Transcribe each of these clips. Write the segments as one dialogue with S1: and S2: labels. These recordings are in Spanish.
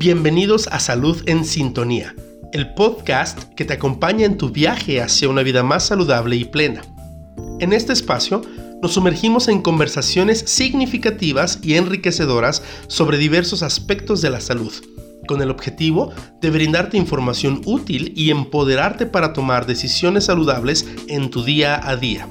S1: Bienvenidos a Salud en Sintonía, el podcast que te acompaña en tu viaje hacia una vida más saludable y plena. En este espacio nos sumergimos en conversaciones significativas y enriquecedoras sobre diversos aspectos de la salud, con el objetivo de brindarte información útil y empoderarte para tomar decisiones saludables en tu día a día.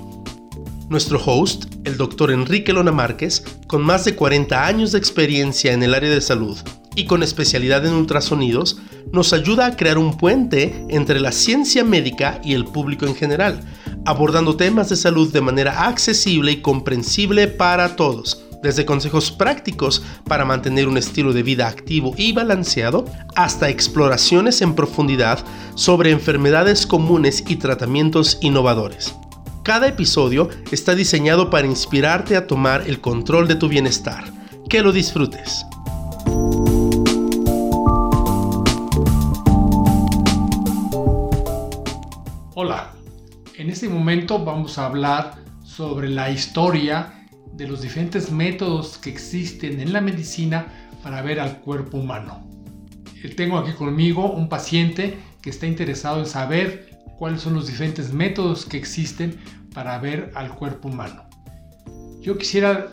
S1: Nuestro host, el doctor Enrique Lona Márquez, con más de 40 años de experiencia en el área de salud y con especialidad en ultrasonidos, nos ayuda a crear un puente entre la ciencia médica y el público en general, abordando temas de salud de manera accesible y comprensible para todos, desde consejos prácticos para mantener un estilo de vida activo y balanceado, hasta exploraciones en profundidad sobre enfermedades comunes y tratamientos innovadores. Cada episodio está diseñado para inspirarte a tomar el control de tu bienestar. Que lo disfrutes.
S2: Hola, en este momento vamos a hablar sobre la historia de los diferentes métodos que existen en la medicina para ver al cuerpo humano. Tengo aquí conmigo un paciente que está interesado en saber cuáles son los diferentes métodos que existen para ver al cuerpo humano. Yo quisiera,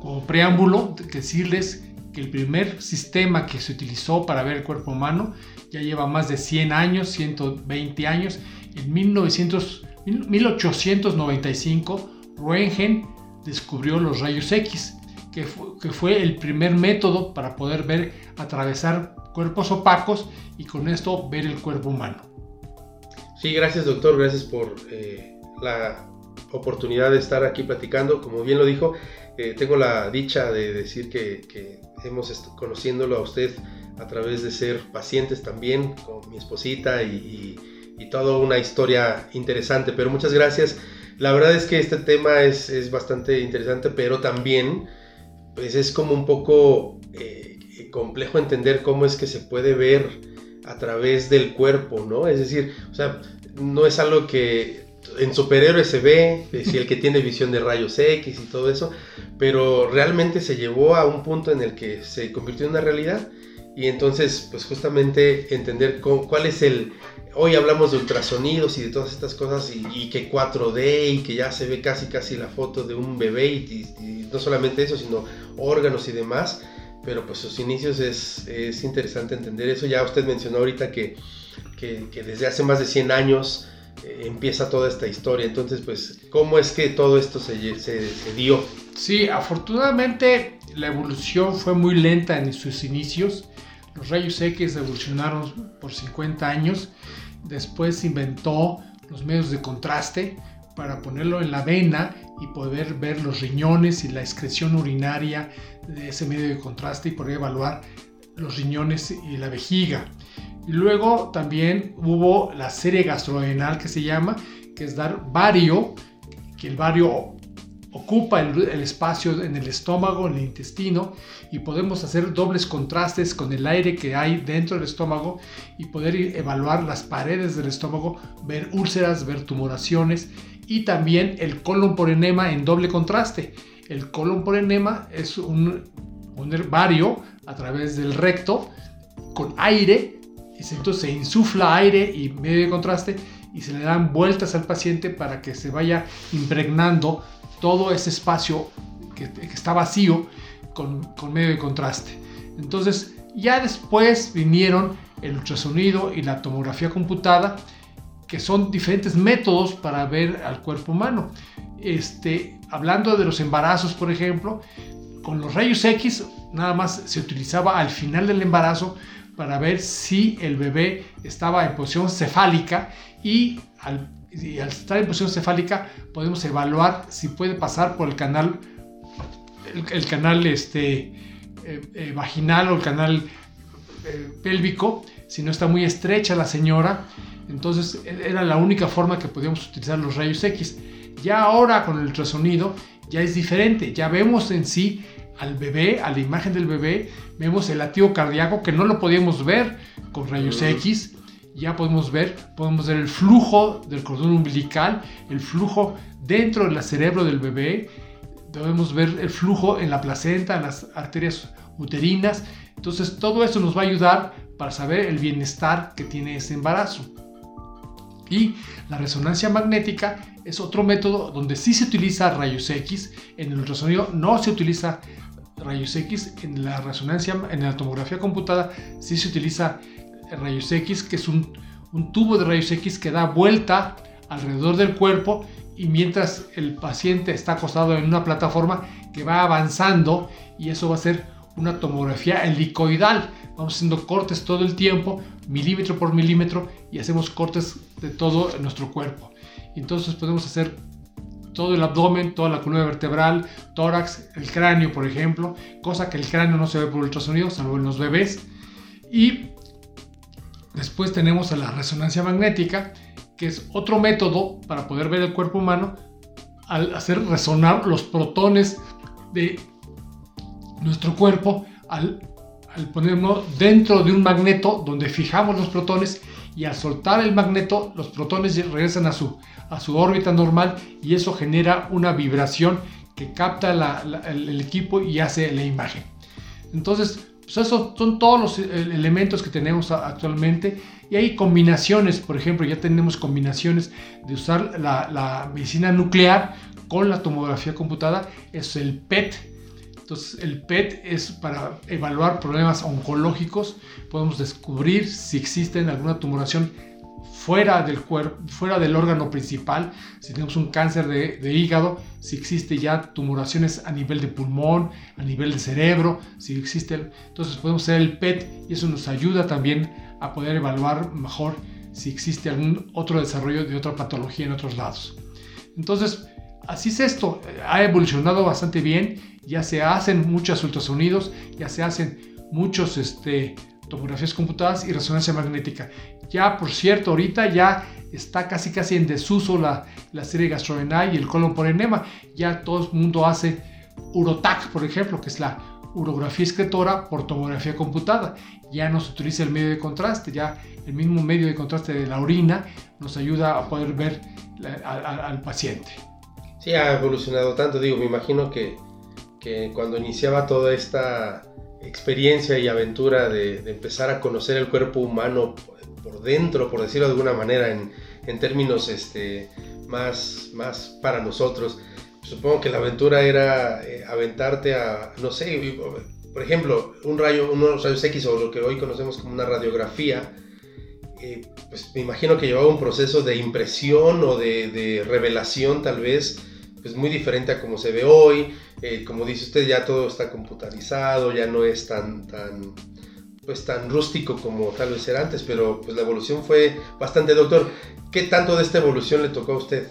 S2: como preámbulo, decirles que el primer sistema que se utilizó para ver el cuerpo humano ya lleva más de 100 años, 120 años. En 1900, 1895, Röntgen descubrió los rayos X, que fue, que el primer método para poder ver, atravesar cuerpos opacos y con esto ver el cuerpo humano.
S1: Sí, gracias doctor, gracias por eh, la oportunidad de estar aquí platicando. Como bien lo dijo, eh, tengo la dicha de decir que, hemos conociéndolo a usted a través de ser pacientes también con mi esposita y, toda una historia interesante. Pero muchas gracias. La verdad es que este tema es, bastante interesante, pero también pues es como un poco eh, complejo entender cómo es que se puede ver a través del cuerpo, ¿no? Es decir, o sea, no es algo que en superhéroes se ve, si el que tiene visión de rayos X y todo eso, pero realmente se llevó a un punto en el que se convirtió en una realidad y entonces pues justamente entender cuál es el... Hoy hablamos de ultrasonidos y de todas estas cosas y, que 4D y que ya se ve casi casi la foto de un bebé y no solamente eso, sino órganos y demás pero pues sus inicios es, es interesante entender eso. Ya usted mencionó ahorita que, que, desde hace más de 100 años eh, empieza toda esta historia. Entonces, pues, ¿cómo es que todo esto se, se, se, dio?
S2: Sí, afortunadamente la evolución fue muy lenta en sus inicios. Los rayos X evolucionaron por 50 años. Después se inventó los medios de contraste para ponerlo en la vena y poder ver los riñones y la excreción urinaria de ese medio de contraste y poder evaluar los riñones y la vejiga. Y luego también hubo la serie gastrodenal que se llama, que es dar vario, que el vario ocupa el, el, espacio en el estómago, en el intestino, y podemos hacer dobles contrastes con el aire que hay dentro del estómago y poder evaluar las paredes del estómago, ver úlceras, ver tumoraciones y también el colon por enema en doble contraste. El colon por enema es un, un herbario a través del recto con aire, entonces se insufla aire y medio de contraste y se le dan vueltas al paciente para que se vaya impregnando todo ese espacio que, está vacío con, con medio de contraste. Entonces ya después vinieron el ultrasonido y la tomografía computada que son diferentes métodos para ver al cuerpo humano. Este, hablando de los embarazos, por ejemplo, con los rayos X nada más se utilizaba al final del embarazo para ver si el bebé estaba en posición cefálica y al, estar en posición cefálica podemos evaluar si puede pasar por el canal, el, canal este, eh, eh, vaginal o el canal eh, pélvico, si no está muy estrecha la señora entonces era la única forma que podíamos utilizar los rayos X. Ya ahora con el ultrasonido ya es diferente, ya vemos en sí al bebé, a la imagen del bebé, vemos el latido cardíaco que no lo podíamos ver con rayos X, ya podemos ver, podemos ver el flujo del cordón umbilical, el flujo dentro del cerebro del bebé, podemos ver el flujo en la placenta, en las arterias uterinas, Entonces todo eso nos va a ayudar para saber el bienestar que tiene ese embarazo. Y la resonancia magnética es otro método donde sí se utiliza rayos X. En el ultrasonido no se utiliza rayos X. En la resonancia, en la tomografía computada, sí se utiliza rayos X, que es un, un tubo de rayos X que da vuelta alrededor del cuerpo y mientras el paciente está acostado en una plataforma que va avanzando y eso va a ser una tomografía helicoidal. Vamos haciendo cortes todo el tiempo, milímetro por milímetro, y hacemos cortes de todo nuestro cuerpo. Entonces podemos hacer todo el abdomen, toda la columna vertebral, tórax, el cráneo, por ejemplo, cosa que el cráneo no se ve por ultrasonido, salvo en los bebés. Y después tenemos a la resonancia magnética, que es otro método para poder ver el cuerpo humano al hacer resonar los protones de nuestro cuerpo, al, ponerlo dentro de un magneto donde fijamos los protones y al soltar el magneto los protones regresan a su, a su órbita normal y eso genera una vibración que capta el, equipo y hace la imagen. Entonces, pues esos son todos los elementos que tenemos actualmente. Y hay combinaciones, por ejemplo, ya tenemos combinaciones de usar la, la medicina nuclear con la tomografía computada, es el PET, entonces, el PET es para evaluar problemas oncológicos. Podemos descubrir si existe alguna tumoración fuera del cuerpo, fuera del órgano principal. Si tenemos un cáncer de, hígado, si existe ya tumoraciones a nivel de pulmón, a nivel de cerebro, si existe. Entonces, podemos hacer el PET y eso nos ayuda también a poder evaluar mejor si existe algún otro desarrollo de otra patología en otros lados. Entonces, así es esto. Ha evolucionado bastante bien ya se hacen muchos ultrasonidos, ya se hacen muchos este, tomografías computadas y resonancia magnética. Ya, por cierto, ahorita ya está casi casi en desuso la, la serie gastroenal y el colon por enema. Ya todo el mundo hace urotac, por ejemplo, que es la urografía excretora por tomografía computada. Ya no se utiliza el medio de contraste, ya el mismo medio de contraste de la orina nos ayuda a poder ver al paciente.
S1: Sí, ha evolucionado tanto, digo, me imagino que que cuando iniciaba toda esta experiencia y aventura de, empezar a conocer el cuerpo humano por dentro, por decirlo de alguna manera, en, términos este, más, más para nosotros, supongo que la aventura era eh, aventarte a, no sé, por ejemplo, un rayo, unos rayos X o lo que hoy conocemos como una radiografía, eh, pues me imagino que llevaba un proceso de impresión o de, de revelación tal vez, pues muy diferente a como se ve hoy. Eh, como dice usted, ya todo está computarizado, ya no es tan, tan, pues tan rústico como tal vez era antes, pero pues la evolución fue bastante. Doctor, ¿qué tanto de esta evolución le tocó a usted?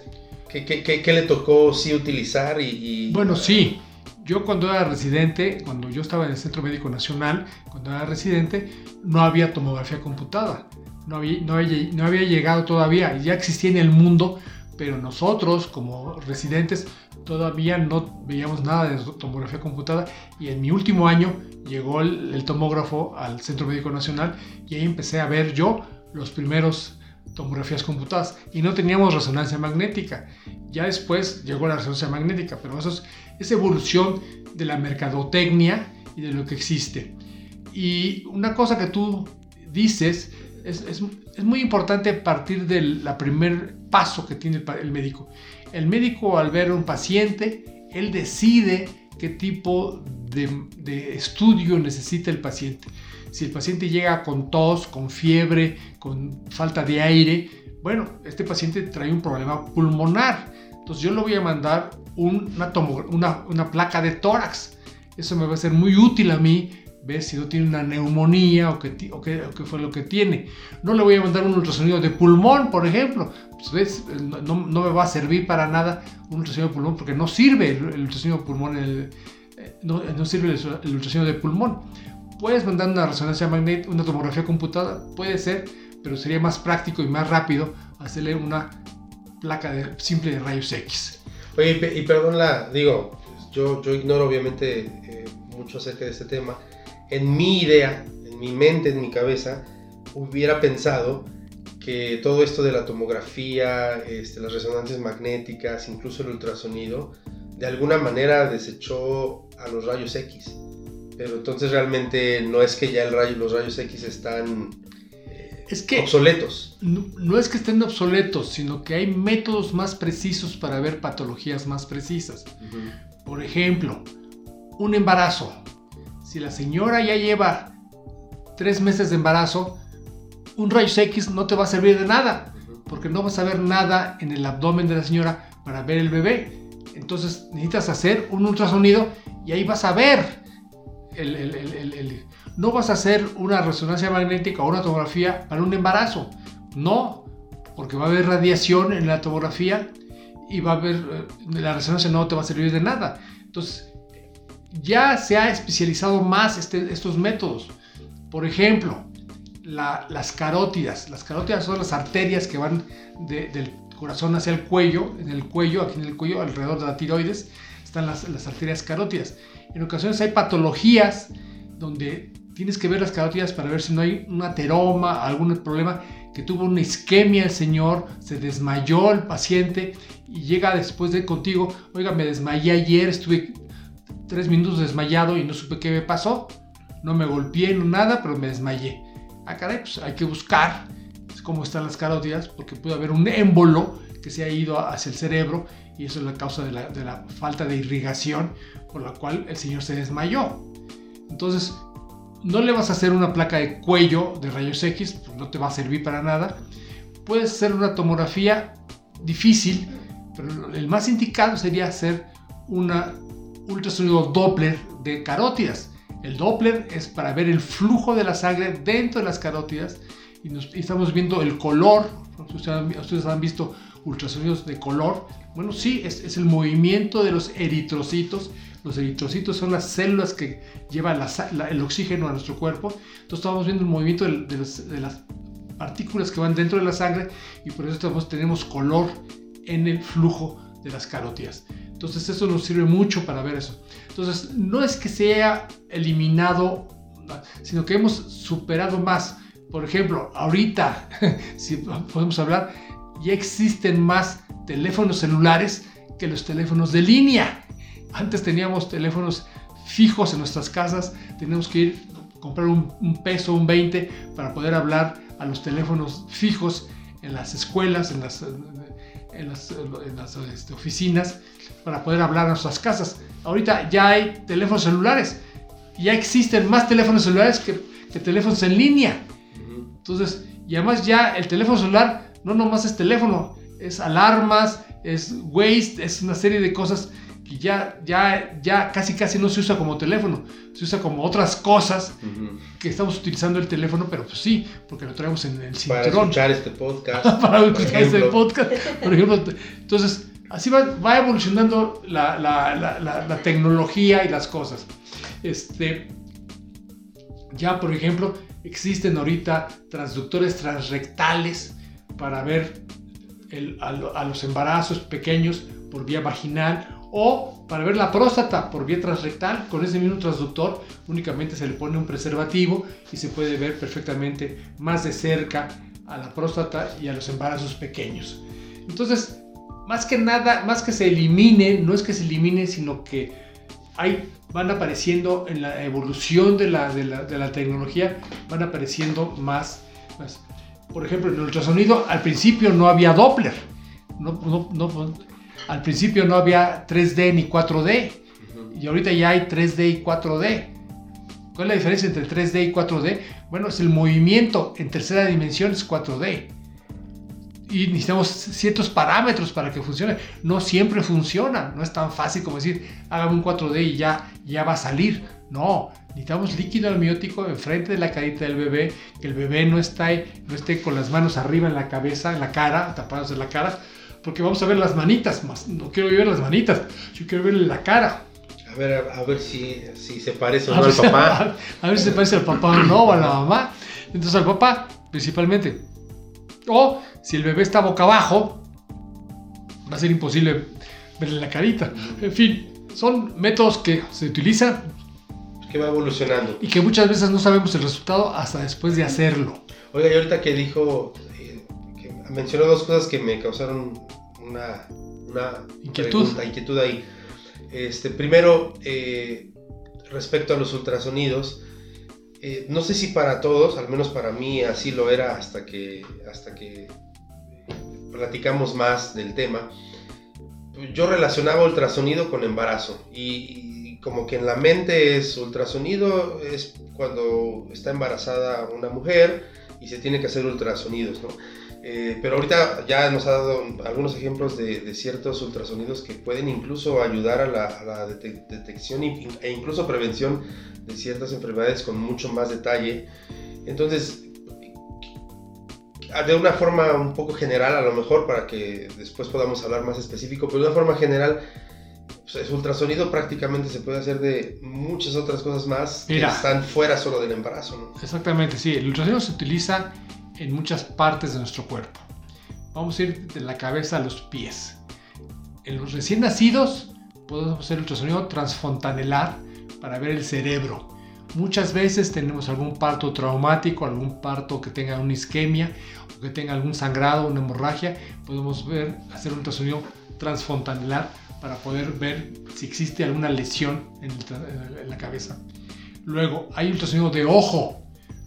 S1: ¿Qué, qué, qué, le tocó sí utilizar? Y,
S2: Bueno, sí. Yo cuando era residente, cuando yo estaba en el Centro Médico Nacional, cuando era residente, no había tomografía computada. No había, no había, no había llegado todavía. Ya existía en el mundo, pero nosotros como residentes todavía no veíamos nada de tomografía computada y en mi último año llegó el, tomógrafo al Centro Médico Nacional y ahí empecé a ver yo los primeros tomografías computadas y no teníamos resonancia magnética. Ya después llegó la resonancia magnética, pero eso es, esa evolución de la mercadotecnia y de lo que existe. Y una cosa que tú dices es, es, es muy importante partir del primer paso que tiene el, médico. El médico al ver a un paciente, él decide qué tipo de, de, estudio necesita el paciente. Si el paciente llega con tos, con fiebre, con falta de aire, bueno, este paciente trae un problema pulmonar. Entonces yo le voy a mandar una, una, una placa de tórax. Eso me va a ser muy útil a mí ver si no tiene una neumonía o qué, o qué, fue lo que tiene. No le voy a mandar un ultrasonido de pulmón, por ejemplo. Pues, no, no, me va a servir para nada un ultrasonido de pulmón porque no sirve el, ultrasonido de pulmón, eh, no, sirve el, ultrasonido de pulmón. Puedes mandar una resonancia magnética, una tomografía computada, puede ser, pero sería más práctico y más rápido hacerle una placa de, simple de rayos X.
S1: Oye, y perdón la, digo, yo, yo ignoro obviamente eh, mucho acerca de este tema, en mi idea, en mi mente, en mi cabeza, hubiera pensado que todo esto de la tomografía, este, las resonancias magnéticas, incluso el ultrasonido, de alguna manera desechó a los rayos X. Pero entonces realmente no es que ya el rayo, los rayos X están
S2: es que
S1: obsoletos.
S2: No, es que estén obsoletos, sino que hay métodos más precisos para ver patologías más precisas. Por ejemplo, un embarazo. Si la señora ya lleva tres meses de embarazo, un rayos X no te va a servir de nada, porque no vas a ver nada en el abdomen de la señora para ver el bebé. Entonces necesitas hacer un ultrasonido y ahí vas a ver no vas a hacer una resonancia magnética o una tomografía para un embarazo. No, porque va a haber radiación en la tomografía y va a haber, eh, la resonancia no te va a servir de nada. Entonces, ya se ha especializado más este, estos métodos. Por ejemplo, las carótidas. Las carótidas son las arterias que van del corazón hacia el cuello, en el cuello, aquí en el cuello, alrededor de la tiroides, están las, las arterias carótidas. En ocasiones hay patologías donde tienes que ver las carótidas para ver si no hay un ateroma, algún problema, que tuvo una isquemia el señor, se desmayó el paciente y llega después de contigo, oiga, me desmayé ayer, estuve tres minutos desmayado y no supe qué me pasó, no me golpeé, no nada, pero me desmayé. Ah, caray, pues hay que buscar cómo están las carótidas, porque puede haber un émbolo que se ha ido hacia el cerebro y eso es la causa de la, de la falta de irrigación por la cual el señor se desmayó. Entonces, no le vas a hacer una placa de cuello de rayos X, pues no te va a servir para nada. Puedes hacer una tomografía difícil, pero el más indicado sería hacer una ultrasonido Doppler de carótidas. El Doppler es para ver el flujo de la sangre dentro de las carótidas y, estamos viendo el color. Ustedes han, visto ultrasonidos de color. Bueno, sí, es, el movimiento de los eritrocitos los eritrocitos son las células que llevan el oxígeno a nuestro cuerpo. Entonces estamos viendo el movimiento de, las partículas que van dentro de la sangre y por eso tenemos color en el flujo de las carótidas. Entonces eso nos sirve mucho para ver eso. Entonces no es que se haya eliminado, sino que hemos superado más. Por ejemplo, ahorita, si podemos hablar, ya existen más teléfonos celulares que los teléfonos de línea. Antes teníamos teléfonos fijos en nuestras casas, teníamos que ir a comprar un, peso, un 20 para poder hablar a los teléfonos fijos en las escuelas, en las, este, oficinas, para poder hablar a nuestras casas. Ahorita ya hay teléfonos celulares, ya existen más teléfonos celulares que, que teléfonos en línea. Entonces, y además ya el teléfono celular no nomás es teléfono, es alarmas, es waste, es una serie de cosas que ya, ya, ya casi casi no se usa como teléfono, se usa como otras cosas que estamos utilizando el teléfono, pero pues sí, porque lo traemos en el
S1: cinturón. Para escuchar este podcast.
S2: para escuchar este podcast, por ejemplo. Entonces, así va, evolucionando la, tecnología y las cosas. Este, ya, por ejemplo, existen ahorita transductores transrectales para ver a, a los embarazos pequeños por vía vaginal o para ver la próstata por vía transrectal, con ese mismo transductor únicamente se le pone un preservativo y se puede ver perfectamente más de cerca a la próstata y a los embarazos pequeños. Entonces, más que nada, más que se elimine, no es que se elimine, sino que hay, van apareciendo en la evolución de la, de la, tecnología, van apareciendo más, Por ejemplo, en el ultrasonido al principio no había Doppler. No, no, no, al principio no había 3D ni 4D y ahorita ya hay 3D y 4D. ¿Cuál es la diferencia entre 3D y 4D? Bueno, es el movimiento en tercera dimensión es 4D. Y necesitamos ciertos parámetros para que funcione. No siempre funciona. No es tan fácil como decir, hágame un 4D y ya, ya va a salir. No, necesitamos líquido amniótico enfrente de la carita del bebé, que el bebé no, está, no esté con las manos arriba en la cabeza, en la cara, tapados en la cara, porque vamos a ver las manitas, más no quiero ver las manitas, yo quiero ver la cara.
S1: A ver, a, ver si, si, se parece o no al papá.
S2: A, ver si se parece al papá o no, o a la mamá. Entonces al papá, principalmente. O si el bebé está boca abajo, va a ser imposible verle la carita. En fin, son métodos que se utilizan.
S1: Que va evolucionando.
S2: Y que muchas veces no sabemos el resultado hasta después de hacerlo.
S1: Oiga, y ahorita que dijo mencionó dos cosas que me causaron una, una
S2: inquietud.
S1: inquietud ahí. Este, primero, eh, respecto a los ultrasonidos, eh, no sé si para todos, al menos para mí así lo era hasta que, hasta que platicamos más del tema, yo relacionaba ultrasonido con embarazo y, como que en la mente es ultrasonido es cuando está embarazada una mujer y se tiene que hacer ultrasonidos, ¿no? Eh, pero ahorita ya nos ha dado algunos ejemplos de, ciertos ultrasonidos que pueden incluso ayudar a la, detección e incluso prevención de ciertas enfermedades con mucho más detalle. Entonces, de una forma un poco general, a lo mejor, para que después podamos hablar más específico, pero de una forma general, pues, el ultrasonido prácticamente se puede hacer de muchas otras cosas más que están fuera solo del embarazo.
S2: Exactamente, sí. El ultrasonido se utiliza en muchas partes de nuestro cuerpo. Vamos a ir de la cabeza a los pies. En los recién nacidos podemos hacer ultrasonido transfontanelar para ver el cerebro. Muchas veces tenemos algún parto traumático, algún parto que tenga una isquemia o que tenga algún sangrado, una hemorragia, podemos ver, hacer un ultrasonido transfontanelar para poder ver si existe alguna lesión en, en la cabeza. Luego hay ultrasonido de ojo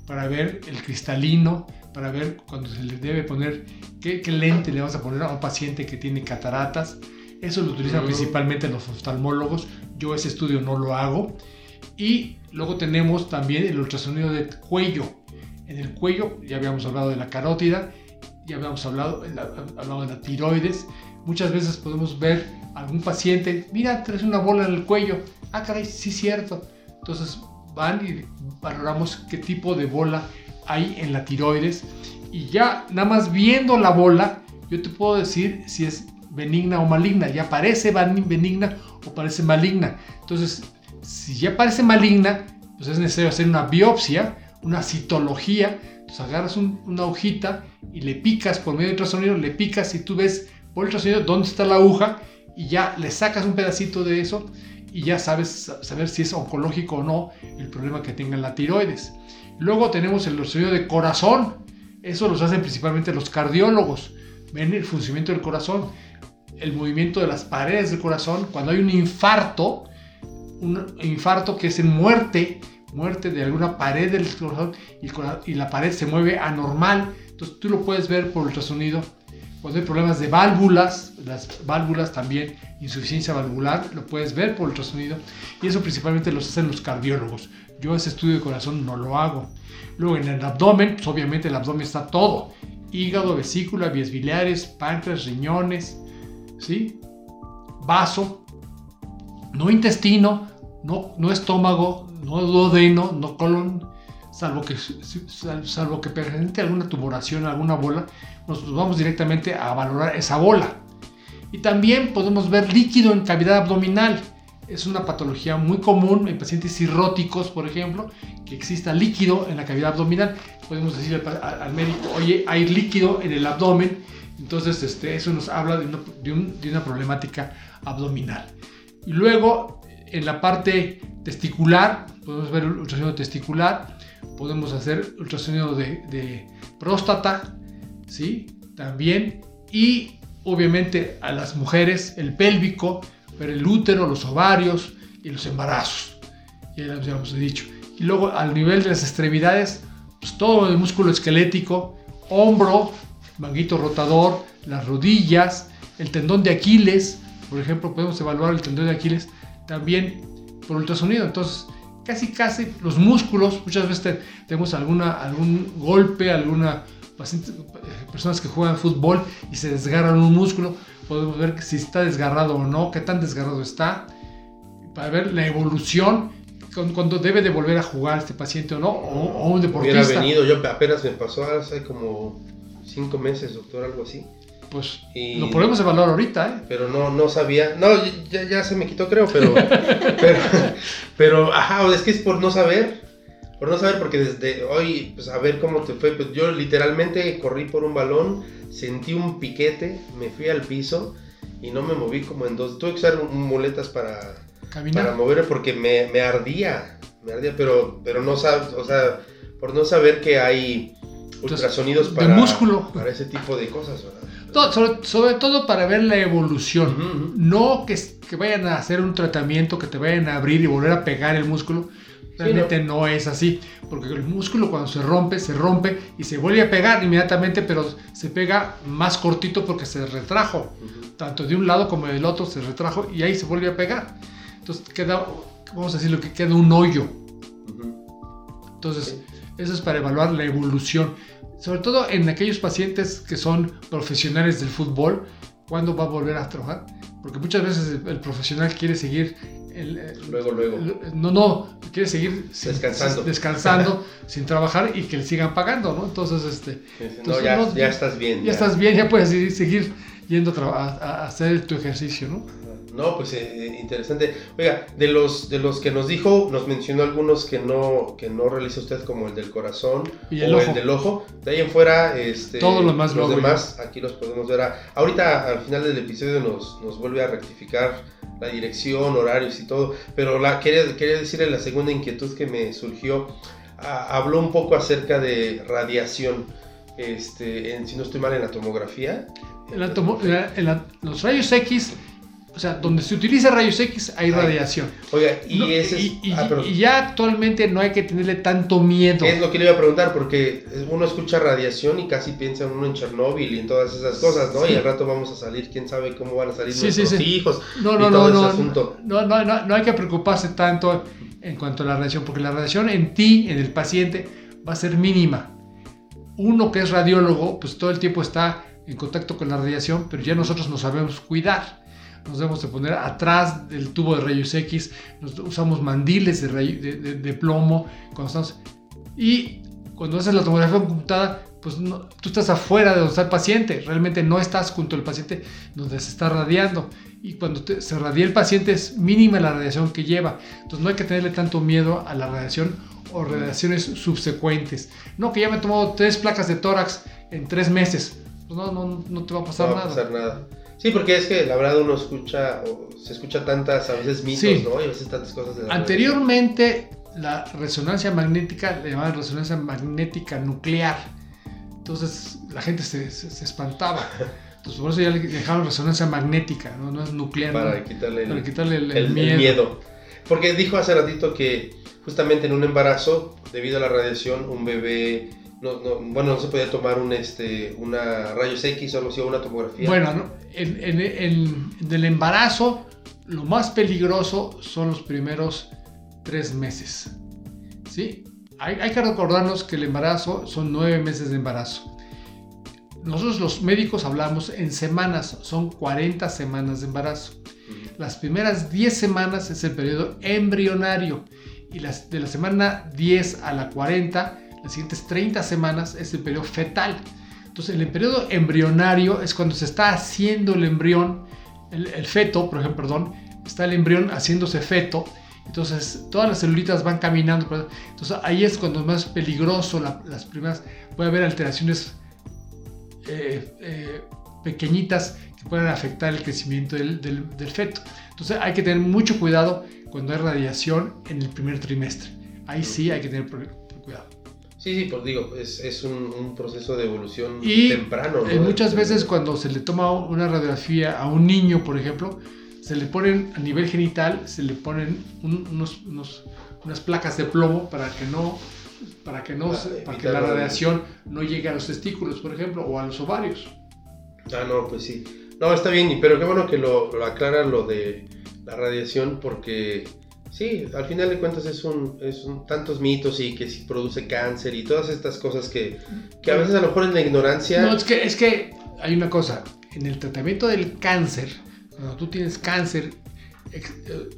S2: para ver el cristalino, para ver cuando se le debe poner, qué, lente le vamos a poner a un paciente que tiene cataratas. Eso lo utilizan principalmente los oftalmólogos. Yo ese estudio no lo hago. Y luego tenemos también el ultrasonido de cuello. En el cuello ya habíamos hablado de la carótida, ya habíamos hablado, hablado de la tiroides. Muchas veces podemos ver algún paciente, mira, traes una bola en el cuello. Ah, caray, sí cierto. Entonces van y valoramos qué tipo de bola hay en la tiroides y ya nada más viendo la bola, yo te puedo decir si es benigna o maligna. Ya parece benigna o parece maligna. Entonces, si ya parece maligna, pues es necesario hacer una biopsia, una citología. Entonces agarras una hojita y le picas por medio de ultrasonido, le picas y tú ves por ultrasonido dónde está la aguja y ya le sacas un pedacito de eso y ya sabes saber si es oncológico o no el problema que tenga la tiroides. Luego tenemos el ultrasonido de corazón. Eso los hacen principalmente los cardiólogos. Ven el funcionamiento del corazón, el movimiento de las paredes del corazón. Cuando hay un infarto, un infarto que es en muerte, muerte de alguna pared del corazón y, la pared se mueve anormal. Entonces tú lo puedes ver por ultrasonido. Cuando hay problemas de válvulas, las válvulas también, insuficiencia valvular, lo puedes ver por ultrasonido. Y eso principalmente lo hacen los cardiólogos. Yo ese estudio de corazón no lo hago. Luego en el abdomen, pues obviamente el abdomen está todo. Hígado, vesícula, vías biliares, páncreas, riñones, ¿sí? Vaso, no intestino, no, no estómago, no duodeno, no colon, salvo que, salvo que presente alguna tumoración, alguna bola, nos vamos directamente a valorar esa bola. Y también podemos ver líquido en cavidad abdominal es una patología muy común en pacientes cirróticos, por ejemplo, que exista líquido en la cavidad abdominal. Podemos decir al, médico, oye, hay líquido en el abdomen, entonces este, eso nos habla de una, problemática abdominal. Y luego, en la parte testicular, podemos ver ultrasonido testicular, podemos hacer ultrasonido de, de próstata, ¿sí? También, y obviamente a las mujeres, el pélvico, el útero, los ovarios y los embarazos. Ya lo hemos dicho. Y luego al nivel de las extremidades, pues todo el músculo esquelético, hombro, manguito rotador, las rodillas, el tendón de Aquiles, por ejemplo, podemos evaluar el tendón de Aquiles también por ultrasonido. Entonces, casi casi los músculos, muchas veces tenemos alguna, algún golpe, alguna personas que juegan fútbol y se desgarran un músculo, podemos ver si está desgarrado o no, qué tan desgarrado está, para ver la evolución, cuando debe de volver a jugar este paciente o no, o, un deportista.
S1: Hubiera venido, yo apenas me pasó hace como cinco meses, doctor, algo así.
S2: Pues lo podemos evaluar ahorita, ¿eh?
S1: Pero no, no sabía. No, ya, ya se me quitó, creo, pero, pero, pero, ajá, es que es por no saber. Por no saber, porque desde hoy, pues a ver cómo te fue. Pues yo literalmente corrí por un balón sentí un piquete, me fui al piso y no me moví como en dos. Tuve que usar muletas para, para moverme porque me, me, ardía, me ardía, pero, pero no sabes, o sea, por no saber que hay ultrasonidos para,
S2: músculo.
S1: para ese tipo de cosas,
S2: sobre, todo para ver la evolución. No que, que, vayan a hacer un tratamiento, que te vayan a abrir y volver a pegar el músculo. Realmente no. es así, porque el músculo cuando se rompe, se rompe y se vuelve a pegar inmediatamente, pero se pega más cortito porque se retrajo. Tanto de un lado como del otro se retrajo y ahí se vuelve a pegar. Entonces queda, vamos a decir lo que queda un hoyo. Entonces, eso es para evaluar la evolución sobre todo en aquellos pacientes que son profesionales del fútbol, ¿cuándo va a volver a trabajar? Porque muchas veces el, profesional quiere seguir...
S1: El, luego, luego.
S2: no, no, quiere seguir
S1: descansando,
S2: descansando sin trabajar y que le sigan pagando, ¿no? Entonces, este...
S1: no, ya, ya, estás bien.
S2: Ya, estás bien, ya puedes seguir yendo a hacer tu ejercicio, ¿no?
S1: No, pues eh, eh, interesante. Oiga, de los de los que nos dijo, nos mencionó algunos que no que no realiza usted como el del corazón
S2: o el
S1: del ojo. De ahí en fuera, este,
S2: todos los, más
S1: los demás aquí los podemos ver. ahorita al final del episodio nos, nos vuelve a rectificar la dirección, horarios y todo. Pero la quería, quería decirle la segunda inquietud que me surgió. habló un poco acerca de radiación. Este, en, si no estoy mal en la tomografía.
S2: En, los rayos X o sea, donde se utiliza rayos X hay radiación.
S1: Oiga, y, ese
S2: ah, y, ya actualmente no hay que tenerle tanto miedo.
S1: Es lo que le iba a preguntar, porque uno escucha radiación y casi piensa uno en Chernobyl y en todas esas cosas, ¿no? Y al rato vamos a salir, quién sabe cómo van a salir nuestros hijos.
S2: No, no, no, no, no, no, no, no hay que preocuparse tanto en cuanto a la radiación, porque la radiación en ti, en el paciente, va a ser mínima. Uno que es radiólogo, pues todo el tiempo está en contacto con la radiación, pero ya nosotros nos sabemos cuidar nos debemos de poner atrás del tubo de rayos X, nos, usamos mandiles de, de, plomo cuando estamos... Y cuando haces la tomografía computada, pues tú estás afuera de donde está el paciente, realmente no estás junto al paciente donde se está radiando. Y cuando se radia el paciente es mínima la radiación que lleva. Entonces no hay que tenerle tanto miedo a la radiación o radiaciones subsecuentes. No, que ya me he tomado tres placas de tórax en tres meses. Pues no, no, no te va a pasar
S1: no
S2: va
S1: a pasar nada. Sí, porque es que la verdad uno escucha, o se escucha tantas, a veces mitos, ¿no? Y a veces tantas cosas de
S2: la Anteriormente, la resonancia magnética le llamaban resonancia magnética nuclear. Entonces, la gente se, espantaba. Entonces, por eso ya le dejaron resonancia magnética, no, no es nuclear.
S1: Para quitarle,
S2: el, quitarle el, miedo.
S1: Porque dijo hace ratito que justamente en un embarazo, debido a la radiación, un bebé no, no, bueno, no se podía tomar un, este, una rayos X o algo así, una tomografía.
S2: Bueno, en, en, en, el embarazo, lo más peligroso son los primeros tres meses. ¿Sí? Hay, hay, que recordarnos que el embarazo son nueve meses de embarazo. Nosotros los médicos hablamos en semanas, son 40 semanas de embarazo. Las primeras 10 semanas es el periodo embrionario y las, de la semana 10 a la 40 las siguientes 30 semanas es el periodo fetal. Entonces, el periodo embrionario es cuando se está haciendo el embrión, el, feto, por ejemplo, perdón, está el embrión haciéndose feto. Entonces, todas las celulitas van caminando. Entonces, ahí es cuando es más peligroso. las primeras, puede haber alteraciones eh, eh, pequeñitas que pueden afectar el crecimiento del, del, feto. Entonces, hay que tener mucho cuidado cuando hay radiación en el primer trimestre. Ahí sí hay que tener cuidado.
S1: Sí, sí, pues digo, es, es un, proceso de evolución
S2: y,
S1: temprano.
S2: ¿no? muchas veces cuando se le toma una radiografía a un niño, por ejemplo, se le ponen a nivel genital, se le ponen unos, unos, unas placas de plomo para que no, para que no, para que la radiación no llegue a los testículos, por ejemplo, o a los ovarios.
S1: Ah, no, pues sí. No, está bien, pero qué bueno que lo, lo aclaran lo de la radiación porque Sí, al final de cuentas es un, es un tantos mitos y que si produce cáncer y todas estas cosas que, que a veces a lo mejor en la ignorancia...
S2: No, es que, es que hay una cosa, en el tratamiento del cáncer, cuando tú tienes cáncer, eh,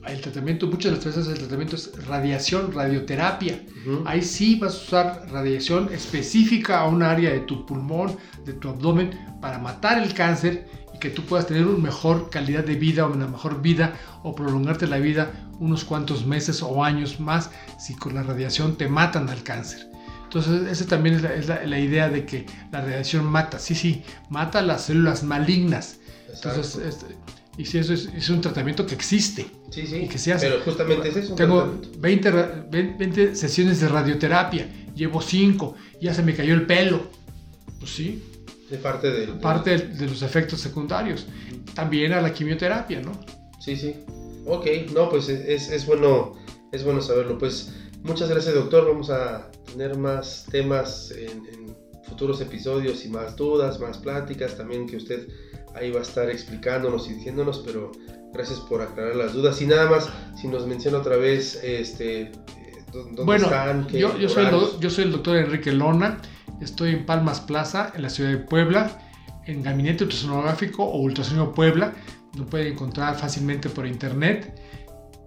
S2: el tratamiento, muchas de las veces el tratamiento es radiación, radioterapia. Ahí sí vas a usar radiación específica a un área de tu pulmón, de tu abdomen, para matar el cáncer que tú puedas tener una mejor calidad de vida o una mejor vida o prolongarte la vida unos cuantos meses o años más si con la radiación te matan al cáncer. Entonces, esa también es, la, idea de que la radiación mata. Sí, sí, mata las células malignas. Entonces, este, y si eso es, un tratamiento que existe.
S1: Sí, sí.
S2: Y que se hace.
S1: Pero justamente es eso.
S2: Tengo 20, 20, sesiones de radioterapia. Llevo 5. Ya se me cayó el pelo. Pues sí.
S1: De parte de,
S2: parte de, los efectos secundarios. También a la quimioterapia, ¿no?
S1: Sí, sí. Ok, no, pues es, es bueno, es bueno saberlo. Pues muchas gracias, doctor. Vamos a tener más temas en, en futuros episodios y más dudas, más pláticas también que usted ahí va a estar explicándonos y diciéndonos, pero gracias por aclarar las dudas. Y nada más, si nos menciona otra vez, este,
S2: ¿dónde bueno, están? yo, yo, soy el, yo soy el doctor Enrique Lona, estoy en Palmas Plaza, en la ciudad de Puebla, en Gabinete Ultrasonográfico o Ultrasonido Puebla, lo pueden encontrar fácilmente por internet.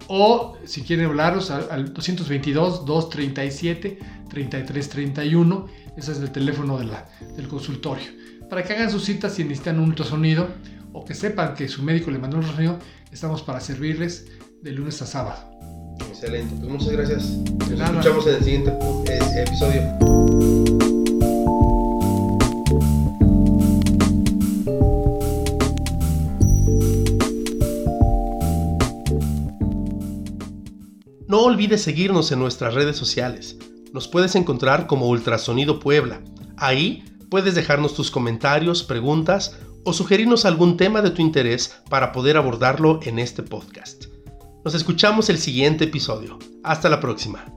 S2: O si quieren hablaros al, 222-237-3331, ese es el teléfono de la, del consultorio para que hagan sus citas si necesitan un ultrasonido o que sepan que su médico le mandó un ultrasonido, estamos para servirles de lunes a sábado.
S1: Excelente, pues muchas gracias. Nos escuchamos en el siguiente episodio. Olvides seguirnos en nuestras redes sociales. Nos puedes encontrar como Ultrasonido Puebla. Ahí Puedes dejarnos tus comentarios, preguntas o sugerirnos algún tema de tu interés para poder abordarlo en este podcast. Nos escuchamos el siguiente episodio. Hasta la próxima.